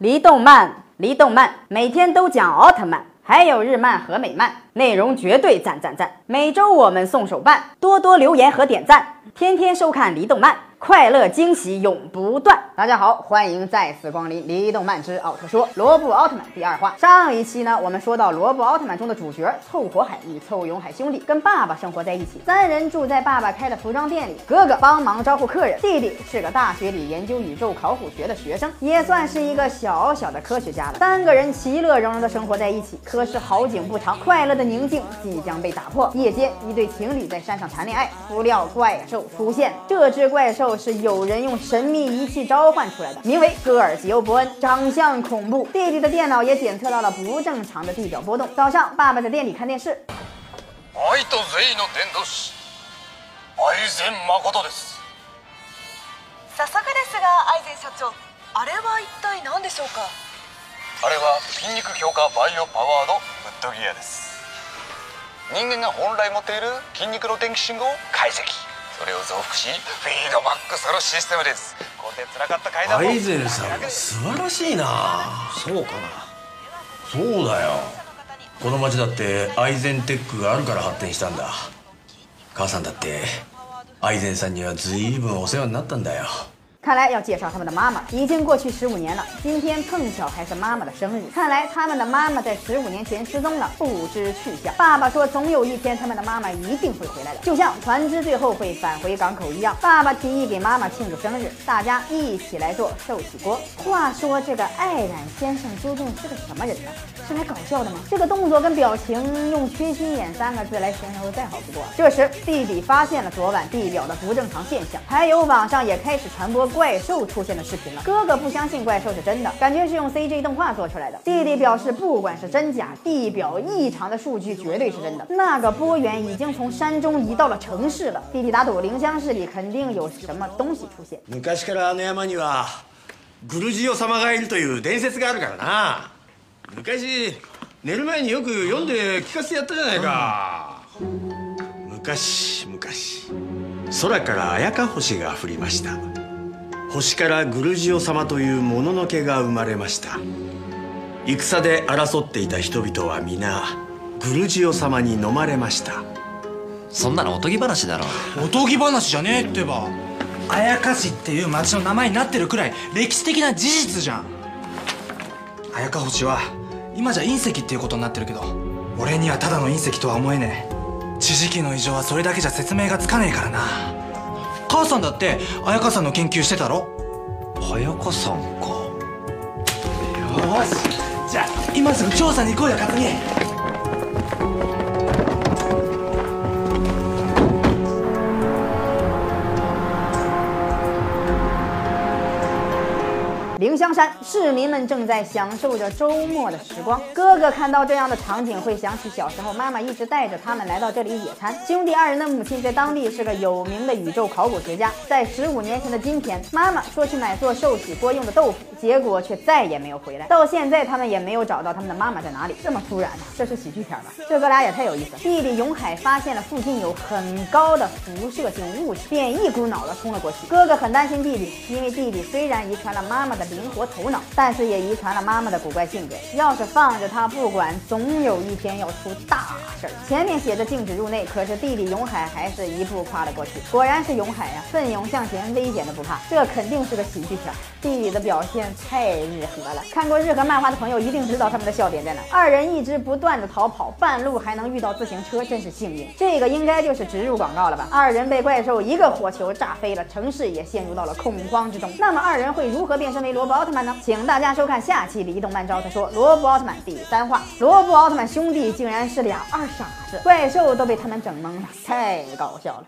离动漫，离动漫，每天都讲奥特曼，还有日漫和美漫。内容绝对赞赞赞！每周我们送手办，多多留言和点赞，天天收看离动漫，快乐惊喜永不断。大家好，欢迎再次光临离动漫之奥特说罗布奥特曼第二话。上一期呢，我们说到罗布奥特曼中的主角凑火海与凑永海兄弟跟爸爸生活在一起，三人住在爸爸开的服装店里，哥哥帮忙招呼客人，弟弟是个大学里研究宇宙考古学的学生，也算是一个小小的科学家了。三个人其乐融融的生活在一起，可是好景不长，快乐。宁静即将被打破。夜间，一对情侣在山上谈恋爱，不料怪兽出现。这只怪兽是有人用神秘仪器召唤出来的，名为戈尔吉欧伯恩，长相恐怖。弟弟的电脑也检测到了不正常的地表波动。早上，爸爸在店里看电视。との伝師、愛誠です。ですが、愛社長、あれは一体でしょうか？あれは筋肉強化バイオパワードッドギアです。人間が本来持っている筋肉の電気信号を解析それを増幅しフィードバックするシステムですこれでらかった階段もアイゼンさん素晴らしいなそうかなそうだよこの町だってアイゼンテックがあるから発展したんだ母さんだってアイゼンさんには随分お世話になったんだよ看来要介绍他们的妈妈已经过去十五年了，今天碰巧还是妈妈的生日。看来他们的妈妈在十五年前失踪了，不知去向。爸爸说，总有一天他们的妈妈一定会回来的，就像船只最后会返回港口一样。爸爸提议给妈妈庆祝生日，大家一起来做寿喜锅。话说这个爱染先生究竟是个什么人呢？是来搞笑的吗？这个动作跟表情用“缺心眼”三个字来形容再好不过。这时弟弟发现了昨晚地表的不正常现象，还有网上也开始传播。怪兽出现的视频了，哥哥不相信怪兽是真的，感觉是用 C G 动画做出来的。弟弟表示，不管是真假，地表异常的数据绝对是真的。那个波源已经从山中移到了城市了。弟弟打赌，灵香市里肯定有什么东西出现。昔からあの山にはグルジオ様がいるという伝説があるからな。昔寝る前によく読んで聞かせてやったじゃないか。昔昔、空から綾か星が降りました。星からグルジオ様というもののけが生まれました戦で争っていた人々は皆グルジオ様に飲まれましたそんなのおとぎ話だろおとぎ話じゃねえってばあやかしっていう町の名前になってるくらい歴史的な事実じゃんあやか星は今じゃ隕石っていうことになってるけど俺にはただの隕石とは思えねえ知識の異常はそれだけじゃ説明がつかねえからな母さんだって彩香さんの研究してたろ彩香さんかよしじゃあ今すぐ調査に行こうよ克己凌香山市民们正在享受着周末的时光。哥哥看到这样的场景，会想起小时候妈妈一直带着他们来到这里野餐。兄弟二人的母亲在当地是个有名的宇宙考古学家。在十五年前的今天，妈妈说去买做寿喜锅用的豆腐，结果却再也没有回来。到现在，他们也没有找到他们的妈妈在哪里。这么突然呢？这是喜剧片吧？这哥俩也太有意思。弟弟永海发现了附近有很高的辐射性物质，便一股脑的冲了过去。哥哥很担心弟弟，因为弟弟虽然遗传了妈妈的。灵活头脑，但是也遗传了妈妈的古怪性格。要是放着他不管，总有一天要出大事儿。前面写着禁止入内，可是弟弟永海还是一步跨了过去。果然是永海呀，奋勇向前，危险的不怕。这肯定是个喜剧片，弟弟的表现太日和了。看过日和漫画的朋友一定知道他们的笑点在哪。二人一直不断的逃跑，半路还能遇到自行车，真是幸运。这个应该就是植入广告了吧？二人被怪兽一个火球炸飞了，城市也陷入到了恐慌之中。那么二人会如何变身为？罗布奥特曼呢？请大家收看下期的动漫招。他说：“罗布奥特曼第三话，罗布奥特曼兄弟竟然是俩二傻子，怪兽都被他们整懵了，太搞笑了。”